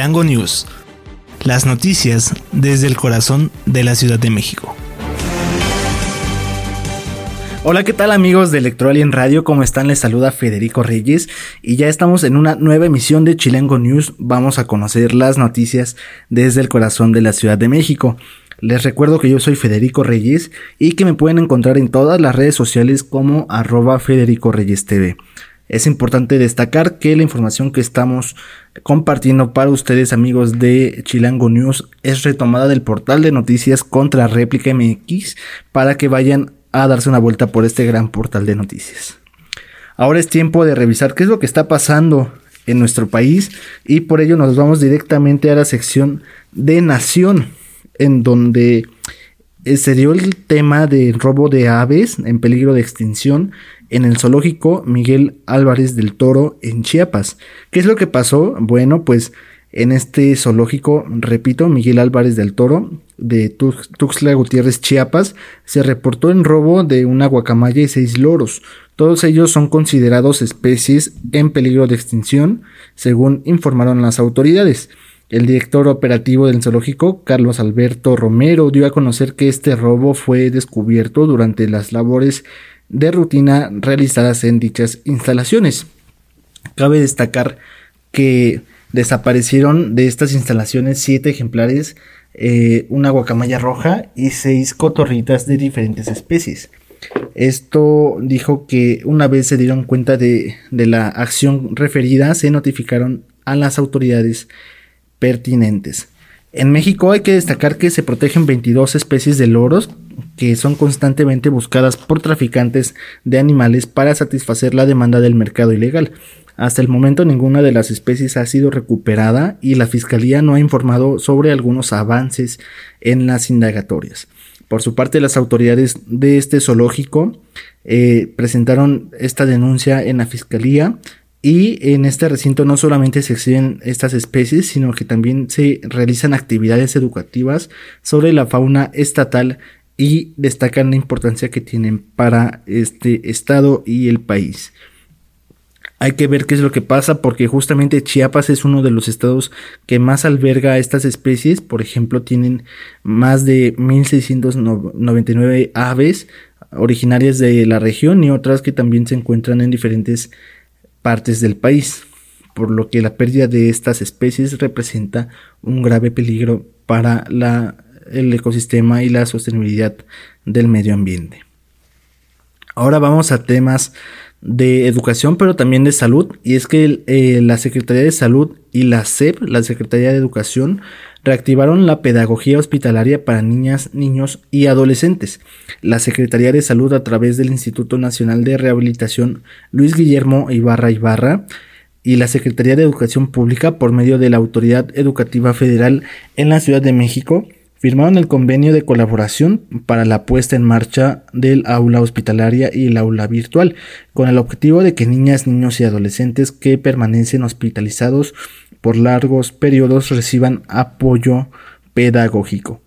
Chilango News. Las noticias desde el corazón de la Ciudad de México. Hola, ¿qué tal amigos de Electroalien Radio? ¿Cómo están? Les saluda Federico Reyes y ya estamos en una nueva emisión de Chilango News. Vamos a conocer las noticias desde el corazón de la Ciudad de México. Les recuerdo que yo soy Federico Reyes y que me pueden encontrar en todas las redes sociales como arroba Federico Reyes TV. Es importante destacar que la información que estamos compartiendo para ustedes amigos de Chilango News es retomada del portal de noticias contra réplica MX para que vayan a darse una vuelta por este gran portal de noticias. Ahora es tiempo de revisar qué es lo que está pasando en nuestro país y por ello nos vamos directamente a la sección de Nación en donde eh, se dio el tema del robo de aves en peligro de extinción en el zoológico Miguel Álvarez del Toro en Chiapas. ¿Qué es lo que pasó? Bueno, pues en este zoológico, repito, Miguel Álvarez del Toro de Tuxtla Gutiérrez, Chiapas, se reportó en robo de una guacamaya y seis loros. Todos ellos son considerados especies en peligro de extinción, según informaron las autoridades. El director operativo del zoológico, Carlos Alberto Romero, dio a conocer que este robo fue descubierto durante las labores de rutina realizadas en dichas instalaciones. Cabe destacar que desaparecieron de estas instalaciones siete ejemplares, eh, una guacamaya roja y seis cotorritas de diferentes especies. Esto dijo que una vez se dieron cuenta de, de la acción referida, se notificaron a las autoridades pertinentes. En México hay que destacar que se protegen 22 especies de loros que son constantemente buscadas por traficantes de animales para satisfacer la demanda del mercado ilegal. Hasta el momento ninguna de las especies ha sido recuperada y la Fiscalía no ha informado sobre algunos avances en las indagatorias. Por su parte, las autoridades de este zoológico eh, presentaron esta denuncia en la Fiscalía y en este recinto no solamente se exhiben estas especies, sino que también se realizan actividades educativas sobre la fauna estatal y destacan la importancia que tienen para este estado y el país. Hay que ver qué es lo que pasa porque justamente Chiapas es uno de los estados que más alberga estas especies. Por ejemplo, tienen más de 1699 aves originarias de la región y otras que también se encuentran en diferentes partes del país, por lo que la pérdida de estas especies representa un grave peligro para la, el ecosistema y la sostenibilidad del medio ambiente. Ahora vamos a temas de educación, pero también de salud, y es que eh, la Secretaría de Salud y la SEP, la Secretaría de Educación, reactivaron la pedagogía hospitalaria para niñas, niños y adolescentes. La Secretaría de Salud a través del Instituto Nacional de Rehabilitación Luis Guillermo Ibarra Ibarra y la Secretaría de Educación Pública por medio de la Autoridad Educativa Federal en la Ciudad de México firmaron el convenio de colaboración para la puesta en marcha del aula hospitalaria y el aula virtual, con el objetivo de que niñas, niños y adolescentes que permanecen hospitalizados por largos periodos reciban apoyo pedagógico.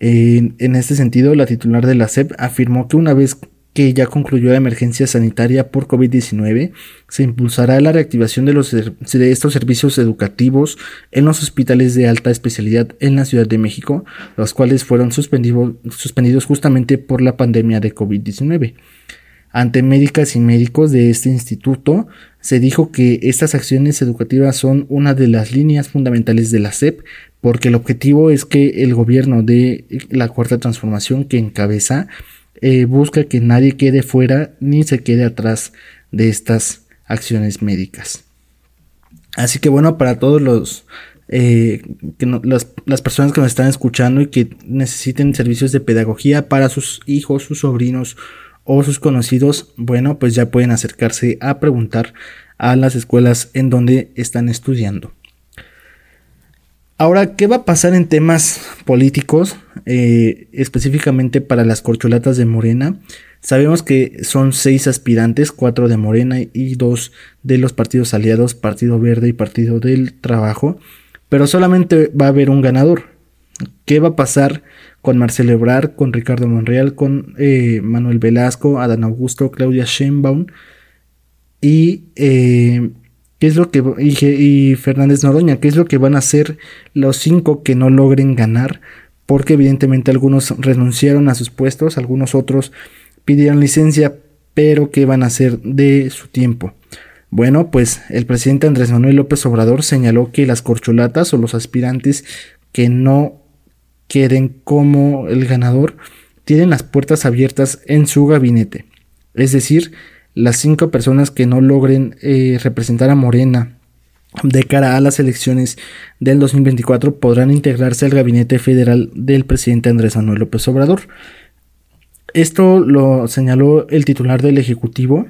En, este sentido, la titular de la SEP afirmó que una vez que ya concluyó la emergencia sanitaria por COVID-19, se impulsará la reactivación de, los, de estos servicios educativos en los hospitales de alta especialidad en la Ciudad de México, los cuales fueron suspendidos justamente por la pandemia de COVID-19. Ante médicas y médicos de este instituto, se dijo que estas acciones educativas son una de las líneas fundamentales de la SEP, porque el objetivo es que el gobierno de la Cuarta Transformación que encabeza eh, busca que nadie quede fuera ni se quede atrás de estas acciones médicas. Así que bueno, para todos los eh, que las, las, personas que nos están escuchando y que necesiten servicios de pedagogía para sus hijos, sus sobrinos o sus conocidos, bueno, pues ya pueden acercarse a preguntar a las escuelas en donde están estudiando. Ahora, ¿qué va a pasar en temas políticos, eh, específicamente para las corcholatas de Morena? Sabemos que son seis aspirantes, cuatro de Morena y dos de los partidos aliados, Partido Verde y Partido del Trabajo, pero solamente va a haber un ganador. ¿Qué va a pasar con Marcelo Ebrard, con Ricardo Monreal, con eh, Manuel Velasco, Adán Augusto, Claudia Sheinbaum y eh, qué es lo que y, Fernández Noroña, qué es lo que van a hacer los cinco que no logren ganar, porque evidentemente algunos renunciaron a sus puestos, algunos otros pidieron licencia, pero qué van a hacer de su tiempo. Bueno, pues el presidente Andrés Manuel López Obrador señaló que las corcholatas o los aspirantes que no queden como el ganador tienen las puertas abiertas en su gabinete. Es decir, las cinco personas que no logren eh, representar a Morena de cara a las elecciones del 2024 podrán integrarse al gabinete federal del presidente Andrés Manuel López Obrador. Esto lo señaló el titular del Ejecutivo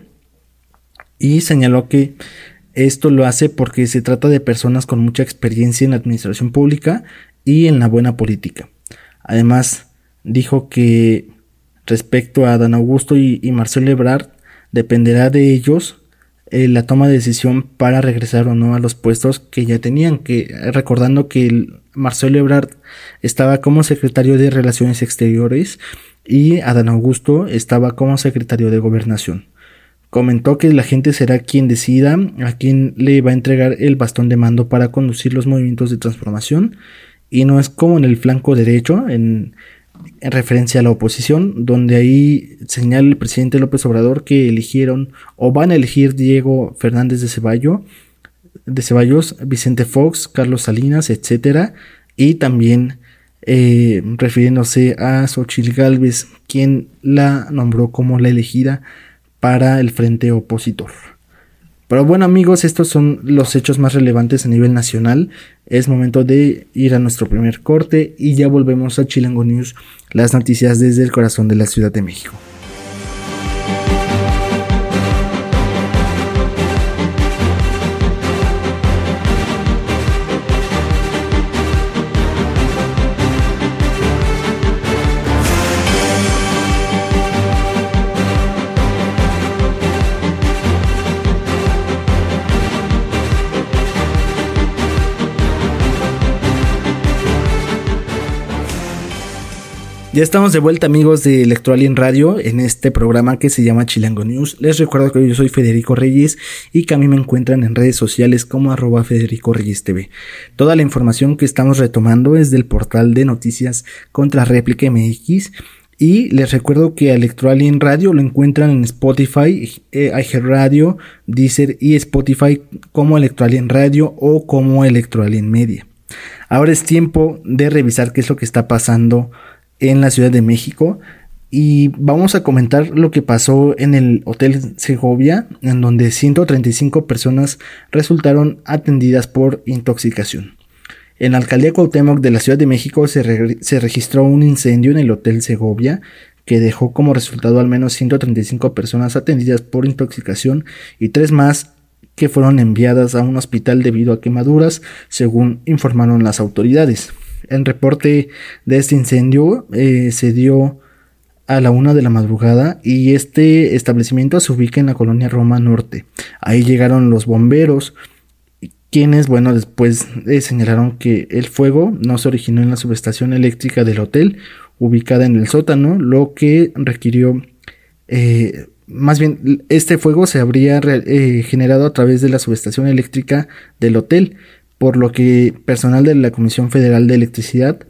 y señaló que esto lo hace porque se trata de personas con mucha experiencia en la administración pública y en la buena política. Además, dijo que respecto a Dan Augusto y, Marcelo Ebrard, dependerá de ellos eh, la toma de decisión para regresar o no a los puestos que ya tenían, que recordando que Marcelo Ebrard estaba como secretario de Relaciones Exteriores y Adán Augusto estaba como secretario de Gobernación. Comentó que la gente será quien decida a quien le va a entregar el bastón de mando para conducir los movimientos de transformación y no es como en el flanco derecho, en en referencia a la oposición, donde ahí señala el presidente López Obrador que eligieron o van a elegir Diego Fernández de Ceballos, de Ceballos, Vicente Fox, Carlos Salinas, etcétera, y también eh, refiriéndose a Xochitl Galvez, quien la nombró como la elegida para el frente opositor. Pero bueno amigos, estos son los hechos más relevantes a nivel nacional. Es momento de ir a nuestro primer corte y ya volvemos a Chilango News, las noticias desde el corazón de la Ciudad de México. Ya estamos de vuelta amigos de Electroalien Radio en este programa que se llama Chilango News. Les recuerdo que yo soy Federico Reyes y que a mí me encuentran en redes sociales como arroba Federico Reyes TV. Toda la información que estamos retomando es del portal de noticias contra réplica MX y les recuerdo que Electroalien Radio lo encuentran en Spotify, eh, Radio, Deezer y Spotify como Electroalien Radio o como Electroalien Media. Ahora es tiempo de revisar qué es lo que está pasando en la Ciudad de México y vamos a comentar lo que pasó en el Hotel Segovia, en donde 135 personas resultaron atendidas por intoxicación. En la alcaldía Cuauhtémoc de la Ciudad de México se, se, registró un incendio en el Hotel Segovia que dejó como resultado al menos 135 personas atendidas por intoxicación y tres más que fueron enviadas a un hospital debido a quemaduras, según informaron las autoridades. El reporte de este incendio eh, se dio a la una de la madrugada y este establecimiento se ubica en la colonia Roma Norte. Ahí llegaron los bomberos, quienes, bueno, después eh, señalaron que el fuego no se originó en la subestación eléctrica del hotel, ubicada en el sótano, lo que requirió, eh, más bien, este fuego se habría generado a través de la subestación eléctrica del hotel, por lo que personal de la Comisión Federal de Electricidad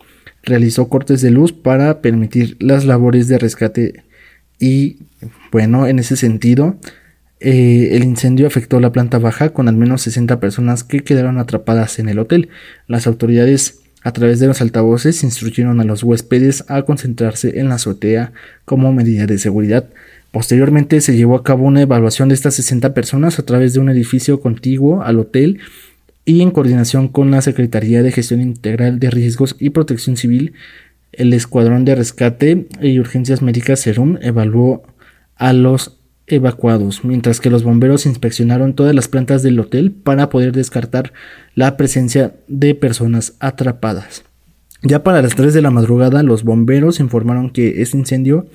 realizó cortes de luz para permitir las labores de rescate y bueno, en ese sentido, eh, el incendio afectó la planta baja con al menos 60 personas que quedaron atrapadas en el hotel. Las autoridades a través de los altavoces instruyeron a los huéspedes a concentrarse en la azotea como medida de seguridad. Posteriormente se llevó a cabo una evaluación de estas 60 personas a través de un edificio contiguo al hotel y en coordinación con la Secretaría de Gestión Integral de Riesgos y Protección Civil, el Escuadrón de Rescate y Urgencias Médicas Serum evaluó a los evacuados, mientras que los bomberos inspeccionaron todas las plantas del hotel para poder descartar la presencia de personas atrapadas. Ya para las 3 de la madrugada, los bomberos informaron que este incendio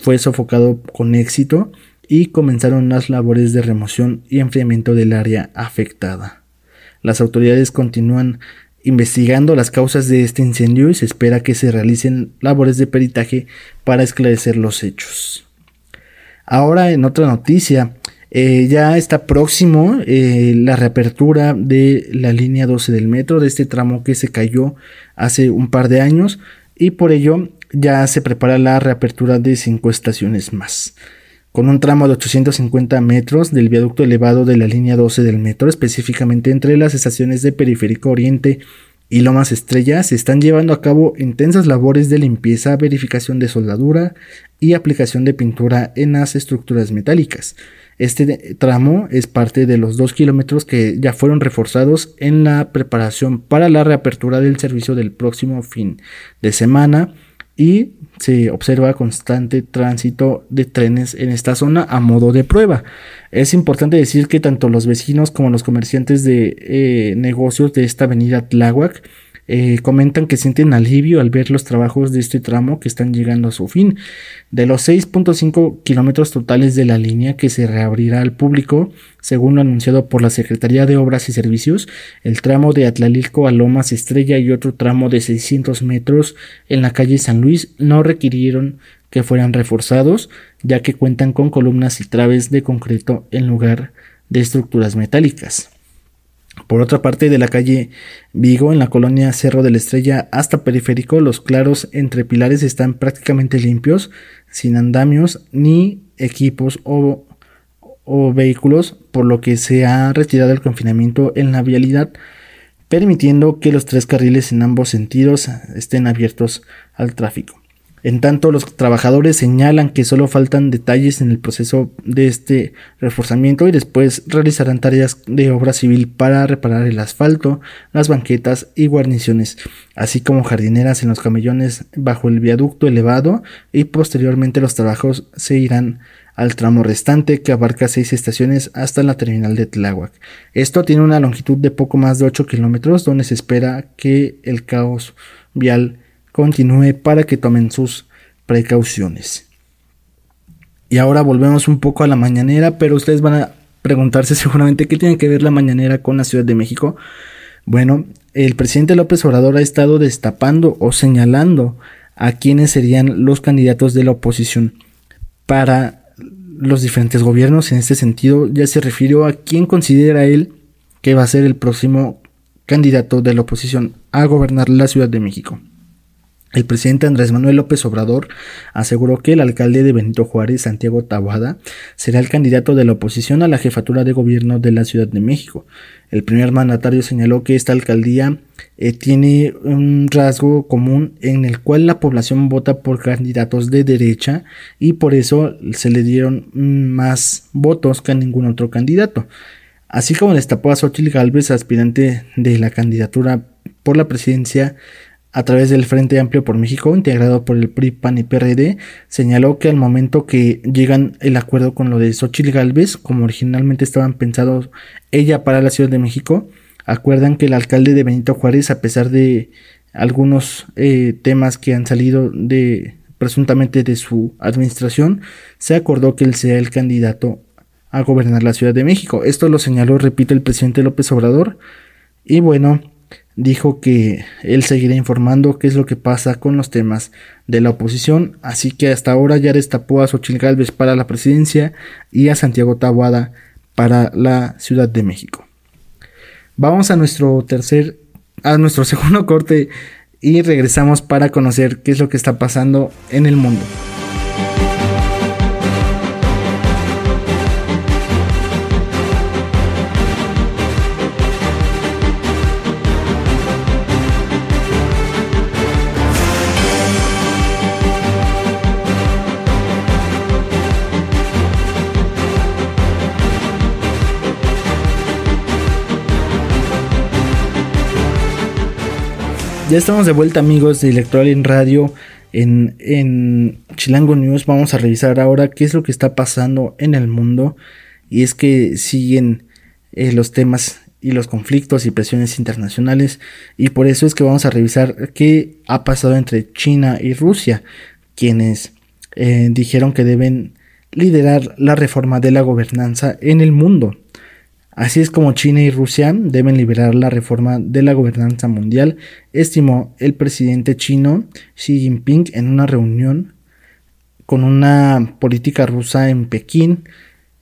fue sofocado con éxito y comenzaron las labores de remoción y enfriamiento del área afectada. Las autoridades continúan investigando las causas de este incendio y se espera que se realicen labores de peritaje para esclarecer los hechos. Ahora en otra noticia, Eh, ya está próximo eh, la reapertura de la línea 12 del metro, de este tramo que se cayó hace un par de años y por ello ya se prepara la reapertura de cinco estaciones más. Con un tramo de 850 metros del viaducto elevado de la línea 12 del metro, específicamente entre las estaciones de Periférico Oriente y Lomas Estrella, se están llevando a cabo intensas labores de limpieza, verificación de soldadura y aplicación de pintura en las estructuras metálicas. Este tramo es parte de los dos kilómetros que ya fueron reforzados en la preparación para la reapertura del servicio del próximo fin de semana y se observa constante tránsito de trenes en esta zona a modo de prueba. Es importante decir que tanto los vecinos como los comerciantes de eh, negocios de esta avenida Tláhuac eh, comentan que sienten alivio al ver los trabajos de este tramo que están llegando a su fin. De los 6.5 kilómetros totales de la línea que se reabrirá al público, según lo anunciado por la Secretaría de Obras y Servicios, el tramo de Atlalilco a Lomas Estrella y otro tramo de 600 metros en la calle San Luis no requirieron que fueran reforzados, ya que cuentan con columnas y traves de concreto en lugar de estructuras metálicas. Por otra parte, de la calle Vigo, en la colonia Cerro de la Estrella hasta Periférico, los claros entre pilares están prácticamente limpios, sin andamios ni equipos o, o vehículos, por lo que se ha retirado el confinamiento en la vialidad, permitiendo que los tres carriles en ambos sentidos estén abiertos al tráfico. En tanto, los trabajadores señalan que solo faltan detalles en el proceso de este reforzamiento y después realizarán tareas de obra civil para reparar el asfalto, las banquetas y guarniciones, así como jardineras en los camellones bajo el viaducto elevado y posteriormente los trabajos se irán al tramo restante que abarca seis estaciones hasta la terminal de Tláhuac. Esto tiene una longitud de poco más de 8 kilómetros donde se espera que el caos vial continúe para que tomen sus precauciones. Y ahora volvemos un poco a la mañanera, pero ustedes van a preguntarse seguramente qué tiene que ver la mañanera con la Ciudad de México. Bueno, el presidente López Obrador ha estado destapando o señalando a quienes serían los candidatos de la oposición para los diferentes gobiernos. En este sentido, ya se refirió a quién considera él que va a ser el próximo candidato de la oposición a gobernar la Ciudad de México. El presidente Andrés Manuel López Obrador aseguró que el alcalde de Benito Juárez, Santiago Tabuada, será el candidato de la oposición a la jefatura de gobierno de la Ciudad de México. El primer mandatario señaló que esta alcaldía eh, tiene un rasgo común en el cual la población vota por candidatos de derecha y por eso se le dieron más votos que a ningún otro candidato. Así como destapó a Xochitl Gálvez, aspirante de la candidatura por la presidencia a través del Frente Amplio por México, integrado por el PRI, PAN y PRD, señaló que al momento que llegan el acuerdo con lo de Xochitl Galvez, como originalmente estaban pensados ella para la Ciudad de México, acuerdan que el alcalde de Benito Juárez, a pesar de algunos eh, temas que han salido de presuntamente de su administración, se acordó que él sea el candidato a gobernar la Ciudad de México. Esto lo señaló, repito, el presidente López Obrador. Y bueno, dijo que él seguirá informando qué es lo que pasa con los temas de la oposición, así que hasta ahora ya destapó a Xochitl Gálvez para la presidencia y a Santiago Tabuada para la Ciudad de México. Vamos a nuestro tercer, a nuestro segundo corte y regresamos para conocer qué es lo que está pasando en el mundo. Ya estamos de vuelta amigos de Electoral en Radio en, Chilango News. Vamos a revisar ahora qué es lo que está pasando en el mundo. Y es que siguen eh, los temas y los conflictos y presiones internacionales. Y por eso es que vamos a revisar qué ha pasado entre China y Rusia, quienes eh, dijeron que deben liderar la reforma de la gobernanza en el mundo. Así es como China y Rusia deben liberar la reforma de la gobernanza mundial, estimó el presidente chino Xi Jinping en una reunión con una política rusa en Pekín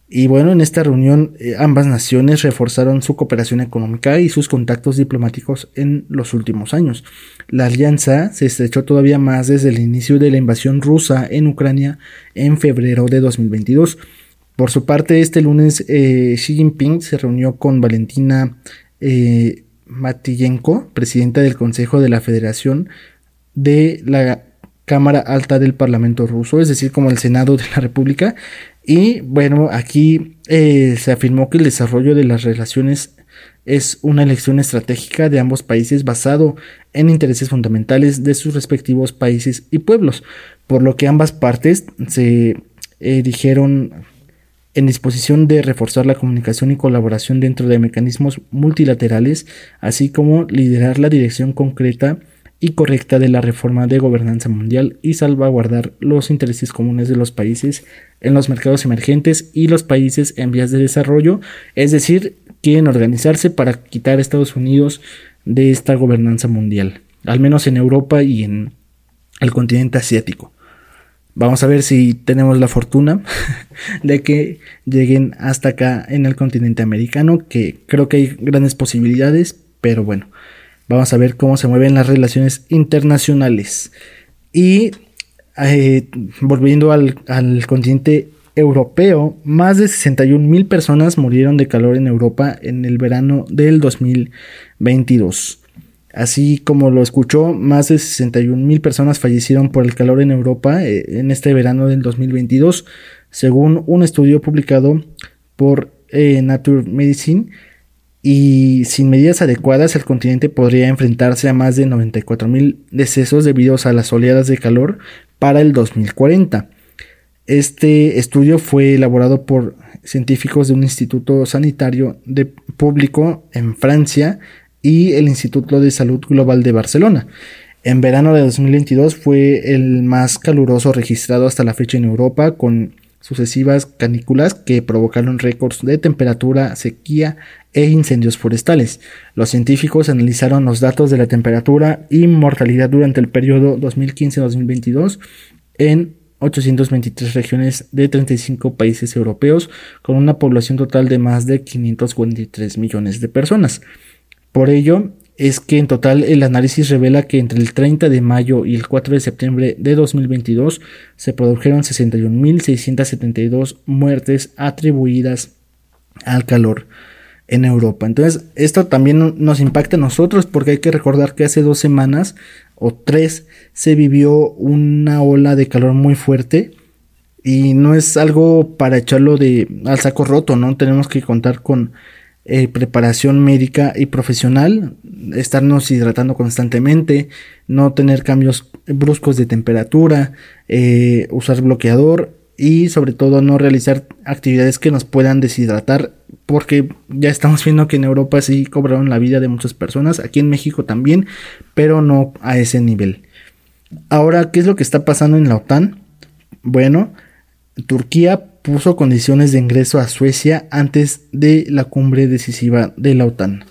Y bueno, en esta reunión eh, ambas naciones reforzaron su cooperación económica y sus contactos diplomáticos en los últimos años. La alianza se estrechó todavía más desde el inicio de la invasión rusa en Ucrania en febrero de 2022. Por su parte, este lunes eh, Xi Jinping se reunió con Valentina eh, presidenta del Consejo de la Federación de la Cámara Alta del Parlamento ruso, es decir, como el Senado de la República. Y bueno, aquí eh, se afirmó que el desarrollo de las relaciones es una elección estratégica de ambos países basado en intereses fundamentales de sus respectivos países y pueblos, por lo que ambas partes se eh, dijeron en disposición de reforzar la comunicación y colaboración dentro de mecanismos multilaterales, así como liderar la dirección concreta y correcta de la reforma de gobernanza mundial y salvaguardar los intereses comunes de los países en los mercados emergentes y los países en vías de desarrollo, es decir, quieren organizarse para quitar a Estados Unidos de esta gobernanza mundial, al menos en Europa y en el continente asiático. Vamos a ver si tenemos la fortuna de que lleguen hasta acá en el continente americano, que creo que hay grandes posibilidades, pero bueno, vamos a ver cómo se mueven las relaciones internacionales. Y eh, volviendo al, al, continente europeo, más de 61 mil personas murieron de calor en Europa en el verano del 2022. Así como lo escuchó, más de 61 mil personas fallecieron por el calor en Europa eh, en este verano del 2022, según un estudio publicado por eh, Nature Medicine. Y sin medidas adecuadas, el continente podría enfrentarse a más de 94 mil decesos debido a las oleadas de calor para el 2040. Este estudio fue elaborado por científicos de un instituto sanitario de público en Francia y el Instituto de Salud Global de Barcelona. En verano de 2022 fue el más caluroso registrado hasta la fecha en Europa, con sucesivas canículas que provocaron récords de temperatura, sequía e incendios forestales. Los científicos analizaron los datos de la temperatura y mortalidad durante el periodo 2015-2022 en 823 regiones de 35 países europeos, con una población total de más de 543 millones de personas. Por ello, es que en total el análisis revela que entre el 30 de mayo y el 4 de septiembre de 2022 se produjeron 61.672 muertes atribuidas al calor en Europa. Entonces, esto también nos impacta a nosotros porque hay que recordar que hace dos semanas o tres se vivió una ola de calor muy fuerte y no es algo para echarlo de al saco roto, ¿no? Tenemos que contar con eh, preparación médica y profesional, estarnos hidratando constantemente, no tener cambios bruscos de temperatura, eh, usar bloqueador y sobre todo no realizar actividades que nos puedan deshidratar porque ya estamos viendo que en Europa sí cobraron la vida de muchas personas, aquí en México también, pero no a ese nivel. Ahora, ¿qué es lo que está pasando en la OTAN? Bueno, Turquía puso condiciones de ingreso a Suecia antes de la cumbre decisiva de la OTAN.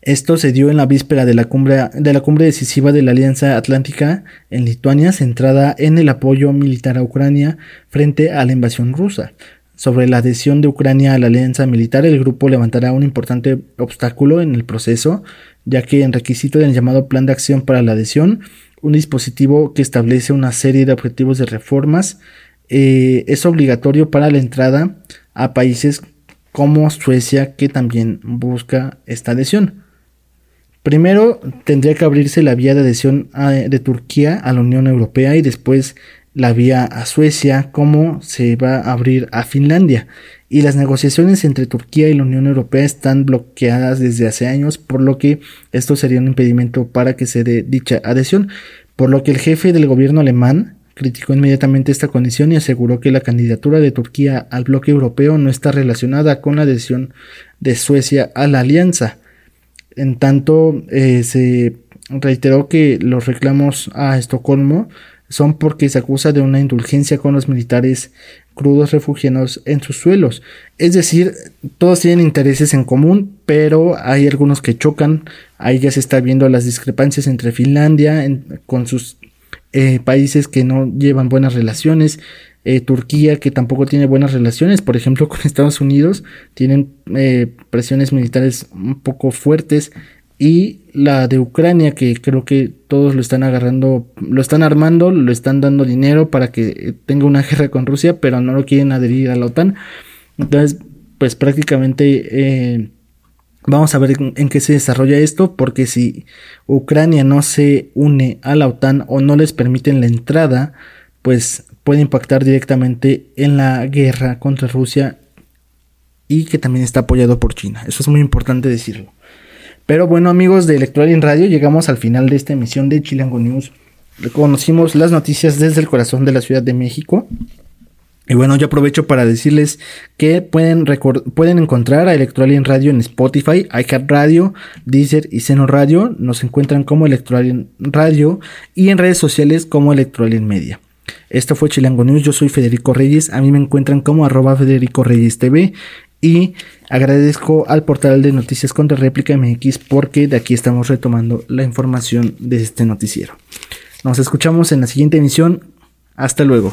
Esto se dio en la víspera de la, cumbre, de la cumbre decisiva de la Alianza Atlántica en Lituania, centrada en el apoyo militar a Ucrania frente a la invasión rusa. Sobre la adhesión de Ucrania a la alianza militar, el grupo levantará un importante obstáculo en el proceso, ya que en requisito del llamado Plan de Acción para la Adhesión, un dispositivo que establece una serie de objetivos de reformas eh, es obligatorio para la entrada a países como Suecia que también busca esta adhesión. Primero tendría que abrirse la vía de adhesión de Turquía a la Unión Europea y después la vía a Suecia como se va a abrir a Finlandia. Y las negociaciones entre Turquía y la Unión Europea están bloqueadas desde hace años, por lo que esto sería un impedimento para que se dé dicha adhesión. Por lo que el jefe del gobierno alemán criticó inmediatamente esta condición y aseguró que la candidatura de Turquía al bloque europeo no está relacionada con la adhesión de Suecia a la alianza. En tanto, eh, se reiteró que los reclamos a Estocolmo son porque se acusa de una indulgencia con los militares crudos refugiados en sus suelos. Es decir, todos tienen intereses en común, pero hay algunos que chocan. Ahí ya se está viendo las discrepancias entre Finlandia con sus eh, países que no llevan buenas relaciones, eh, Turquía que tampoco tiene buenas relaciones, por ejemplo con Estados Unidos, tienen eh, presiones militares un poco fuertes y la de Ucrania que creo que todos lo están agarrando, lo están armando, lo están dando dinero para que tenga una guerra con Rusia, pero no lo quieren adherir a la OTAN. Entonces, pues prácticamente vamos a ver en, qué se desarrolla esto, porque si Ucrania no se une a la OTAN o no les permiten la entrada, pues puede impactar directamente en la guerra contra Rusia y que también está apoyado por China. Eso es muy importante decirlo. Pero bueno amigos de Electoral en Radio, llegamos al final de esta emisión de Chilango News. Conocimos las noticias desde el corazón de la Ciudad de México. Y bueno, yo aprovecho para decirles que pueden, pueden encontrar a Electoral en Radio en Spotify, iCat Radio, Deezer y Seno Radio. Nos encuentran como Electoral en Radio y en redes sociales como Electoral en Media. Esto fue Chilango News, yo soy Federico Reyes, a mí me encuentran como arroba Federico Reyes TV y agradezco al portal de Noticias contra Réplica MX porque de aquí estamos retomando la información de este noticiero. Nos escuchamos en la siguiente emisión, hasta luego.